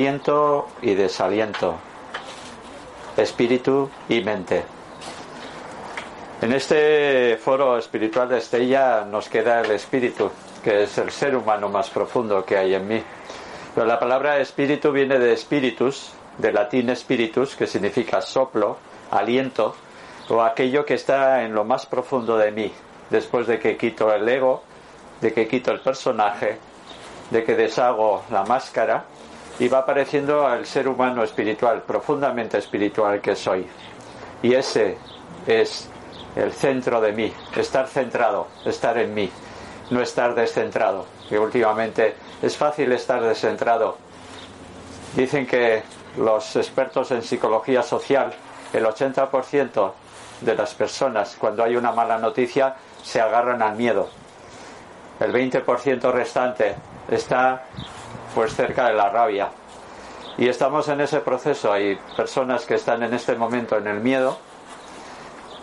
aliento y desaliento, espíritu y mente. En este foro espiritual de Estella nos queda el espíritu, que es el ser humano más profundo que hay en mí. Pero la palabra espíritu viene de spiritus, de latín spiritus, que significa soplo, aliento, o aquello que está en lo más profundo de mí, después de que quito el ego, de que quito el personaje, de que deshago la máscara y va apareciendo al ser humano espiritual, profundamente espiritual que soy. Y ese es el centro de mí, estar centrado, estar en mí, no estar descentrado. Que últimamente es fácil estar descentrado. Dicen que los expertos en psicología social, el 80% de las personas cuando hay una mala noticia se agarran al miedo. El 20% restante está pues cerca de la rabia. Y estamos en ese proceso. Hay personas que están en este momento en el miedo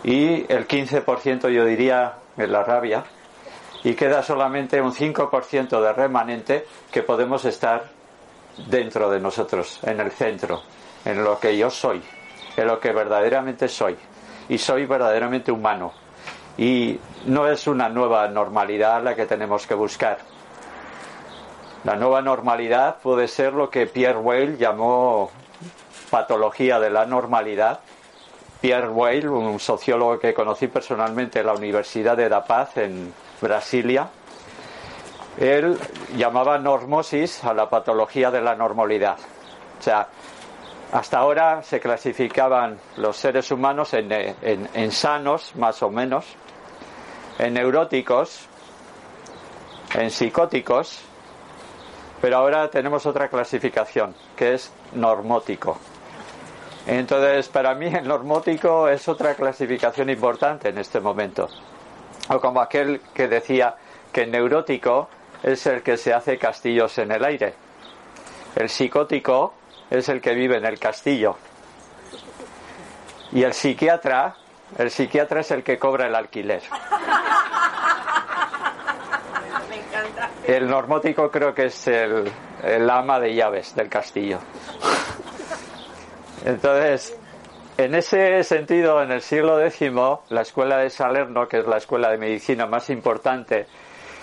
y el 15% yo diría en la rabia y queda solamente un 5% de remanente que podemos estar dentro de nosotros, en el centro, en lo que yo soy, en lo que verdaderamente soy. Y soy verdaderamente humano. Y no es una nueva normalidad la que tenemos que buscar. La nueva normalidad puede ser lo que Pierre Weil llamó patología de la normalidad. Pierre Weil, un sociólogo que conocí personalmente en la Universidad de La Paz en Brasilia, él llamaba normosis a la patología de la normalidad. O sea, hasta ahora se clasificaban los seres humanos en, en, sanos, más o menos, en neuróticos, en psicóticos, pero ahora tenemos otra clasificación, que es normótico. Entonces, para mí el normótico es otra clasificación importante en este momento. O como aquel que decía que el neurótico es el que se hace castillos en el aire. El psicótico es el que vive en el castillo. Y el psiquiatra, el psiquiatra es el que cobra el alquiler. El normótico creo que es el, ama de llaves del castillo. Entonces, en ese sentido, en el siglo X, la escuela de Salerno, que es la escuela de medicina más importante,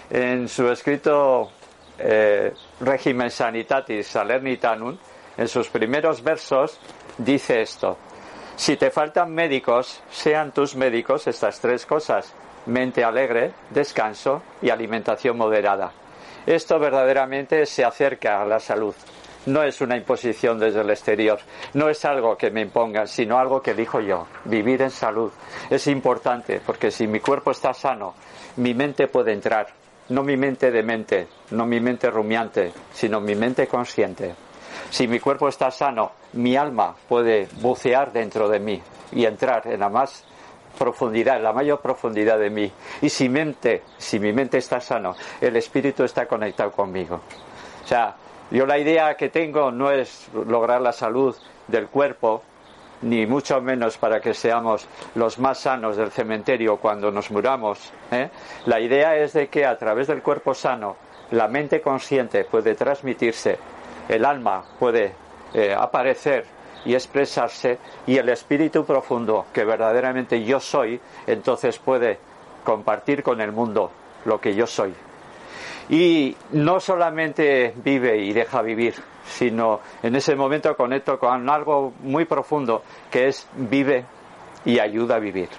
en su escrito eh, Regimen Sanitatis Salernitanum, en sus primeros versos, dice esto. Si te faltan médicos, sean tus médicos estas tres cosas, mente alegre, descanso y alimentación moderada. Esto verdaderamente se acerca a la salud. No es una imposición desde el exterior, no es algo que me impongan, sino algo que elijo yo. Vivir en salud es importante porque si mi cuerpo está sano, mi mente puede entrar, no mi mente de mente, no mi mente rumiante, sino mi mente consciente. Si mi cuerpo está sano, mi alma puede bucear dentro de mí y entrar en la más profundidad, la mayor profundidad de mí. Y si mente, si mi mente está sano, el espíritu está conectado conmigo. O sea, yo la idea que tengo no es lograr la salud del cuerpo, ni mucho menos para que seamos los más sanos del cementerio cuando nos muramos. ¿eh? La idea es de que a través del cuerpo sano, la mente consciente puede transmitirse, el alma puede eh, aparecer y expresarse, y el espíritu profundo, que verdaderamente yo soy, entonces puede compartir con el mundo lo que yo soy y no solamente vive y deja vivir, sino en ese momento conecto con algo muy profundo que es vive y ayuda a vivir.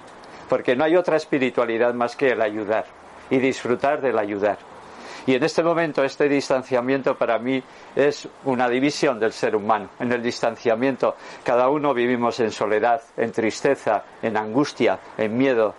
Porque no hay otra espiritualidad más que el ayudar y disfrutar del ayudar. Y en este momento este distanciamiento para mí es una división del ser humano. En el distanciamiento cada uno vivimos en soledad, en tristeza, en angustia, en miedo,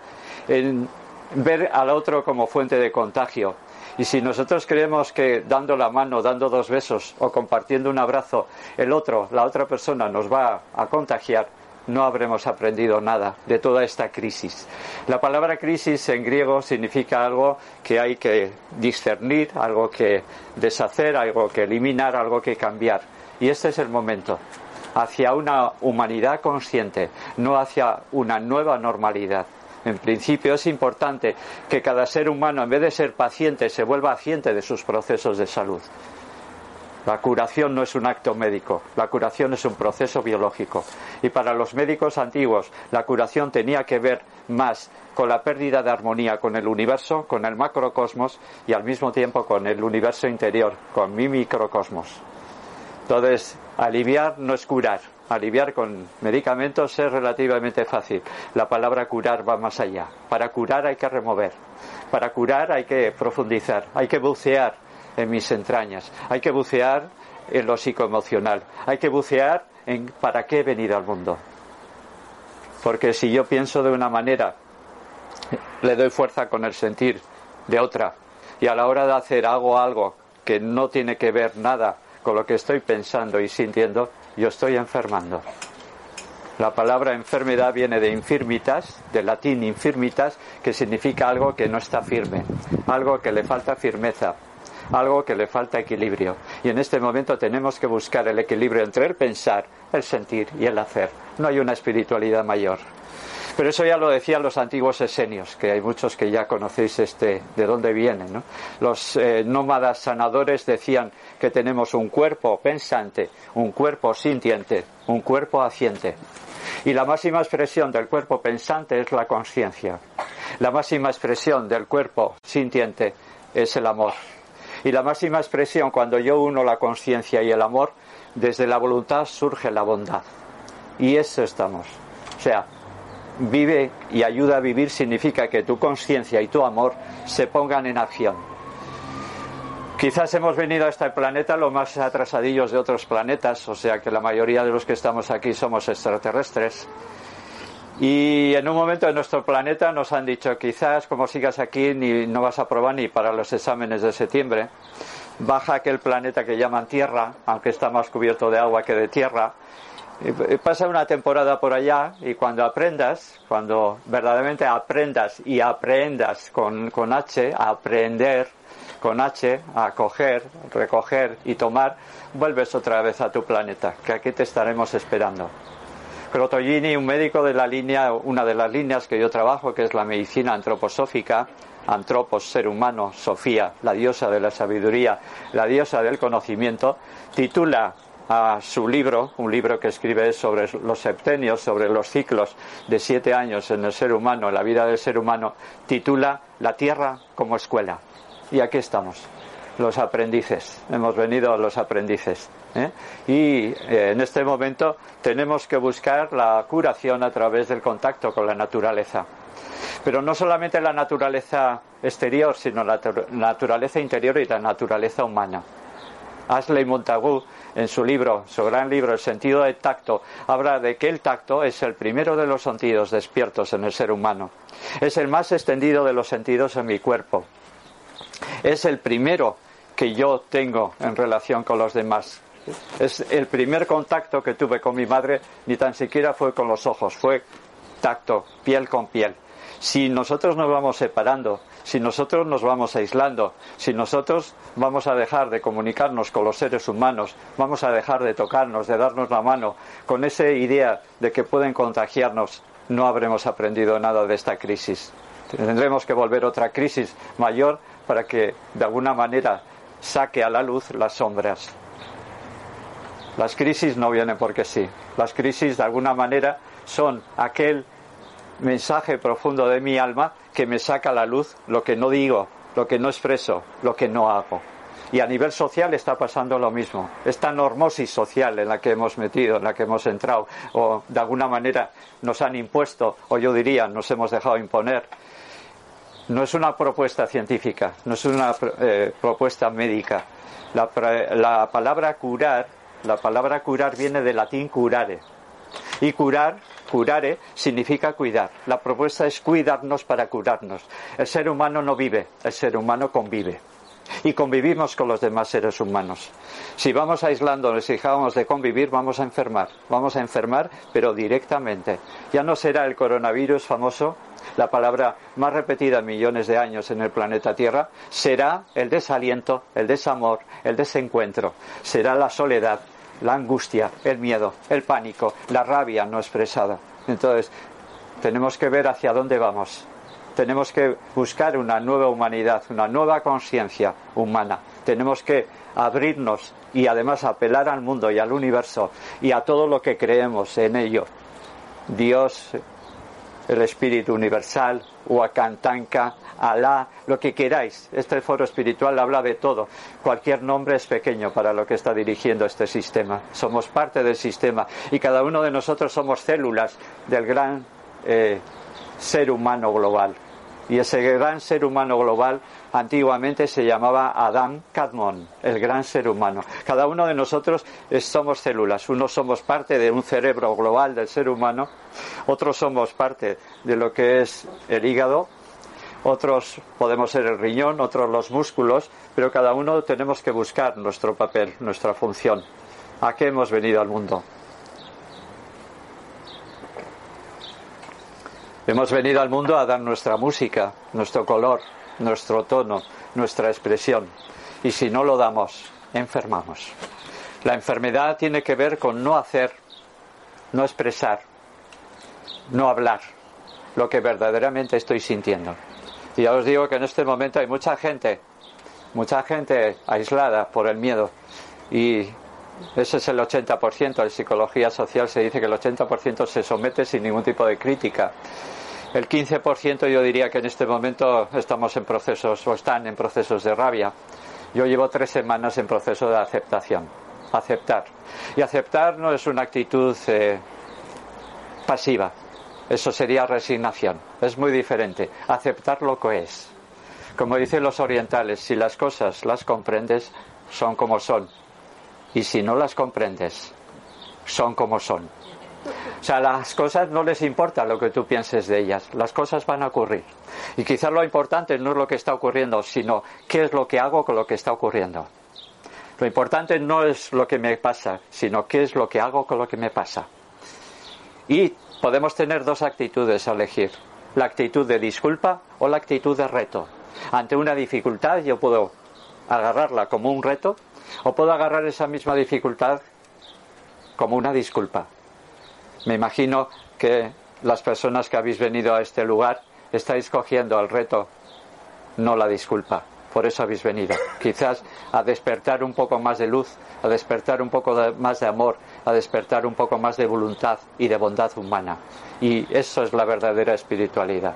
en ver al otro como fuente de contagio, y si nosotros creemos que dando la mano, dando dos besos o compartiendo un abrazo, el otro, la otra persona nos va a contagiar, no habremos aprendido nada de toda esta crisis. La palabra crisis en griego significa algo que hay que discernir, algo que deshacer, algo que eliminar, algo que cambiar. Y este es el momento hacia una humanidad consciente, no hacia una nueva normalidad. En principio es importante que cada ser humano, en vez de ser paciente, se vuelva paciente de sus procesos de salud. La curación no es un acto médico, la curación es un proceso biológico. Y para los médicos antiguos, la curación tenía que ver más con la pérdida de armonía con el universo, con el macrocosmos y al mismo tiempo con el universo interior, con mi microcosmos. Entonces, aliviar no es curar. Aliviar con medicamentos es relativamente fácil. La palabra curar va más allá. Para curar hay que remover. Para curar hay que profundizar. Hay que bucear en mis entrañas. Hay que bucear en lo psicoemocional. Hay que bucear en para qué he venido al mundo. Porque si yo pienso de una manera, le doy fuerza con el sentir de otra. Y a la hora de hacer hago algo que no tiene que ver nada con lo que estoy pensando y sintiendo, yo estoy enfermando. La palabra enfermedad viene de infirmitas, del latín infirmitas, que significa algo que no está firme, algo que le falta firmeza, algo que le falta equilibrio. Y en este momento tenemos que buscar el equilibrio entre el pensar, el sentir y el hacer. No hay una espiritualidad mayor. Pero eso ya lo decían los antiguos esenios, que hay muchos que ya conocéis este, de dónde vienen. ¿no? Los eh, nómadas sanadores decían que tenemos un cuerpo pensante, un cuerpo sintiente, un cuerpo haciente. Y la máxima expresión del cuerpo pensante es la conciencia. La máxima expresión del cuerpo sintiente es el amor. Y la máxima expresión, cuando yo uno la conciencia y el amor, desde la voluntad surge la bondad. Y eso estamos. O sea, vive y ayuda a vivir significa que tu conciencia y tu amor se pongan en acción. Quizás hemos venido a este planeta lo más atrasadillos de otros planetas, o sea que la mayoría de los que estamos aquí somos extraterrestres. Y en un momento de nuestro planeta nos han dicho, quizás como sigas aquí ni, no vas a probar ni para los exámenes de septiembre. Baja aquel planeta que llaman Tierra, aunque está más cubierto de agua que de tierra. Y pasa una temporada por allá y cuando aprendas, cuando verdaderamente aprendas y aprendas con, con H, aprender con H, a coger, recoger y tomar, vuelves otra vez a tu planeta, que aquí te estaremos esperando. Crotogini, un médico de la línea, una de las líneas que yo trabajo, que es la medicina antroposófica, antropos, ser humano, Sofía, la diosa de la sabiduría, la diosa del conocimiento, titula a su libro, un libro que escribe sobre los septenios, sobre los ciclos de siete años en el ser humano, en la vida del ser humano, titula La Tierra como escuela. Y aquí estamos los aprendices, hemos venido a los aprendices. ¿eh? Y eh, en este momento tenemos que buscar la curación a través del contacto con la naturaleza. Pero no solamente la naturaleza exterior, sino la naturaleza interior y la naturaleza humana. Ashley Montagu, en su libro, su gran libro, El sentido del tacto, habla de que el tacto es el primero de los sentidos despiertos en el ser humano. Es el más extendido de los sentidos en mi cuerpo. Es el primero que yo tengo en relación con los demás. Es el primer contacto que tuve con mi madre, ni tan siquiera fue con los ojos, fue tacto, piel con piel. Si nosotros nos vamos separando, si nosotros nos vamos aislando, si nosotros vamos a dejar de comunicarnos con los seres humanos, vamos a dejar de tocarnos, de darnos la mano, con esa idea de que pueden contagiarnos, no habremos aprendido nada de esta crisis. Tendremos que volver otra crisis mayor para que de alguna manera saque a la luz las sombras. Las crisis no vienen porque sí. Las crisis, de alguna manera, son aquel mensaje profundo de mi alma que me saca a la luz lo que no digo, lo que no expreso, lo que no hago. Y a nivel social está pasando lo mismo. Esta normosis social en la que hemos metido, en la que hemos entrado, o de alguna manera nos han impuesto, o yo diría, nos hemos dejado imponer, no es una propuesta científica, no es una eh, propuesta médica. La, la, palabra curar, la palabra curar viene del latín curare. Y curar, curare, significa cuidar. La propuesta es cuidarnos para curarnos. El ser humano no vive, el ser humano convive y convivimos con los demás seres humanos. Si vamos aislándonos y dejamos de convivir, vamos a enfermar. Vamos a enfermar, pero directamente. Ya no será el coronavirus famoso, la palabra más repetida millones de años en el planeta Tierra, será el desaliento, el desamor, el desencuentro. Será la soledad, la angustia, el miedo, el pánico, la rabia no expresada. Entonces, tenemos que ver hacia dónde vamos tenemos que buscar una nueva humanidad, una nueva conciencia humana. tenemos que abrirnos y además apelar al mundo y al universo y a todo lo que creemos en ello. Dios, el Espíritu Universal, Huacantanca, Alá, lo que queráis. Este foro espiritual habla de todo. Cualquier nombre es pequeño para lo que está dirigiendo este sistema. Somos parte del sistema y cada uno de nosotros somos células del gran eh, ser humano global. Y ese gran ser humano global antiguamente se llamaba Adam Kadmon, el gran ser humano. Cada uno de nosotros somos células. Unos somos parte de un cerebro global del ser humano, otros somos parte de lo que es el hígado, otros podemos ser el riñón, otros los músculos, pero cada uno tenemos que buscar nuestro papel, nuestra función. ¿A qué hemos venido al mundo? Hemos venido al mundo a dar nuestra música, nuestro color, nuestro tono, nuestra expresión. Y si no lo damos, enfermamos. La enfermedad tiene que ver con no hacer, no expresar, no hablar lo que verdaderamente estoy sintiendo. Y ya os digo que en este momento hay mucha gente, mucha gente aislada por el miedo. Y ese es el 80%. En psicología social se dice que el 80% se somete sin ningún tipo de crítica. El 15% yo diría que en este momento estamos en procesos o están en procesos de rabia. Yo llevo tres semanas en proceso de aceptación. Aceptar. Y aceptar no es una actitud eh, pasiva. Eso sería resignación. Es muy diferente. Aceptar lo que es. Como dicen los orientales, si las cosas las comprendes, son como son. Y si no las comprendes, son como son. O sea, las cosas no les importa lo que tú pienses de ellas, las cosas van a ocurrir. Y quizás lo importante no es lo que está ocurriendo, sino qué es lo que hago con lo que está ocurriendo. Lo importante no es lo que me pasa, sino qué es lo que hago con lo que me pasa. Y podemos tener dos actitudes a elegir, la actitud de disculpa o la actitud de reto. Ante una dificultad yo puedo agarrarla como un reto o puedo agarrar esa misma dificultad como una disculpa. Me imagino que las personas que habéis venido a este lugar estáis cogiendo el reto, no la disculpa. Por eso habéis venido. Quizás a despertar un poco más de luz, a despertar un poco más de amor, a despertar un poco más de voluntad y de bondad humana. Y eso es la verdadera espiritualidad.